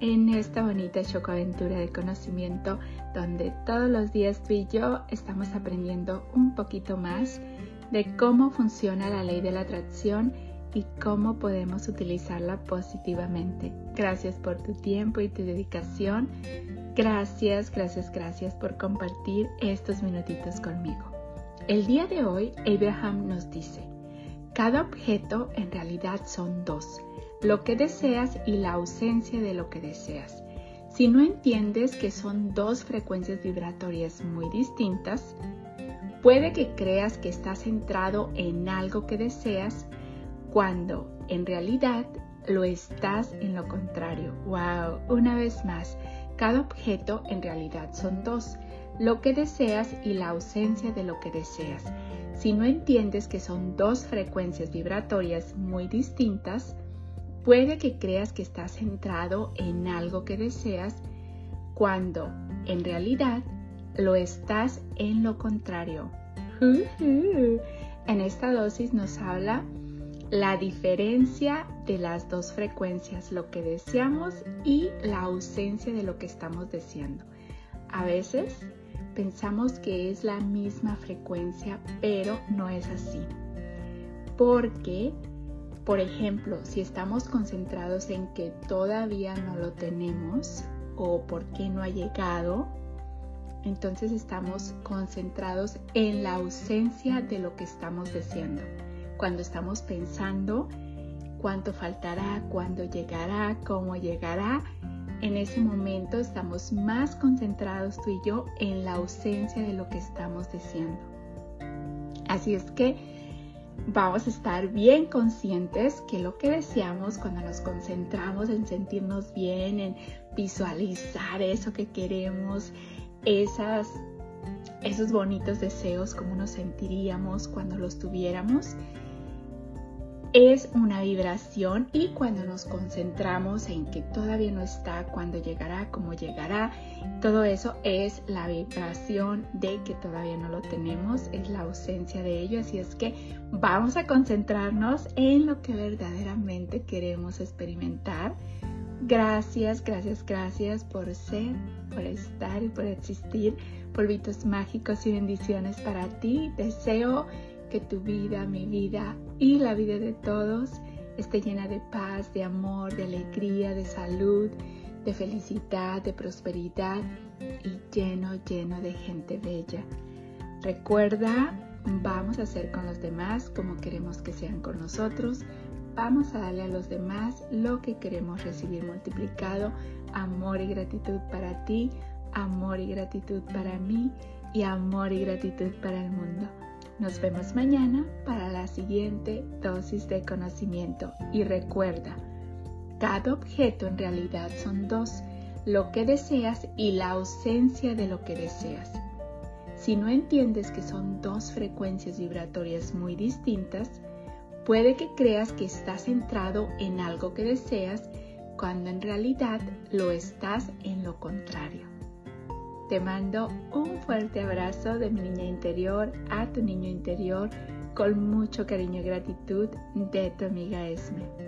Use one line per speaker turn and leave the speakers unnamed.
en esta bonita chocoaventura de conocimiento donde todos los días tú y yo estamos aprendiendo un poquito más de cómo funciona la ley de la atracción y cómo podemos utilizarla positivamente. Gracias por tu tiempo y tu dedicación. Gracias, gracias, gracias por compartir estos minutitos conmigo. El día de hoy, Abraham nos dice, cada objeto en realidad son dos lo que deseas y la ausencia de lo que deseas. Si no entiendes que son dos frecuencias vibratorias muy distintas, puede que creas que estás centrado en algo que deseas cuando en realidad lo estás en lo contrario. ¡Wow! Una vez más, cada objeto en realidad son dos, lo que deseas y la ausencia de lo que deseas. Si no entiendes que son dos frecuencias vibratorias muy distintas, Puede que creas que estás centrado en algo que deseas cuando en realidad lo estás en lo contrario. En esta dosis nos habla la diferencia de las dos frecuencias, lo que deseamos y la ausencia de lo que estamos deseando. A veces pensamos que es la misma frecuencia, pero no es así. Porque por ejemplo, si estamos concentrados en que todavía no lo tenemos o por qué no ha llegado, entonces estamos concentrados en la ausencia de lo que estamos deseando. Cuando estamos pensando cuánto faltará, cuándo llegará, cómo llegará, en ese momento estamos más concentrados tú y yo en la ausencia de lo que estamos deseando. Así es que vamos a estar bien conscientes que lo que deseamos cuando nos concentramos en sentirnos bien, en visualizar eso que queremos, esas, esos bonitos deseos, como nos sentiríamos cuando los tuviéramos, es una vibración y cuando nos concentramos en que todavía no está, cuando llegará, cómo llegará, todo eso es la vibración de que todavía no lo tenemos, es la ausencia de ello, así es que vamos a concentrarnos en lo que verdaderamente queremos experimentar. Gracias, gracias, gracias por ser, por estar y por existir. Polvitos mágicos y bendiciones para ti. Deseo que tu vida, mi vida y la vida de todos esté llena de paz, de amor, de alegría, de salud, de felicidad, de prosperidad y lleno, lleno de gente bella. Recuerda, vamos a hacer con los demás como queremos que sean con nosotros. Vamos a darle a los demás lo que queremos recibir multiplicado. Amor y gratitud para ti, amor y gratitud para mí y amor y gratitud para el mundo. Nos vemos mañana para la siguiente dosis de conocimiento y recuerda, cada objeto en realidad son dos, lo que deseas y la ausencia de lo que deseas. Si no entiendes que son dos frecuencias vibratorias muy distintas, puede que creas que estás centrado en algo que deseas cuando en realidad lo estás en lo contrario. Te mando un fuerte abrazo de mi niña interior a tu niño interior con mucho cariño y gratitud de tu amiga Esme.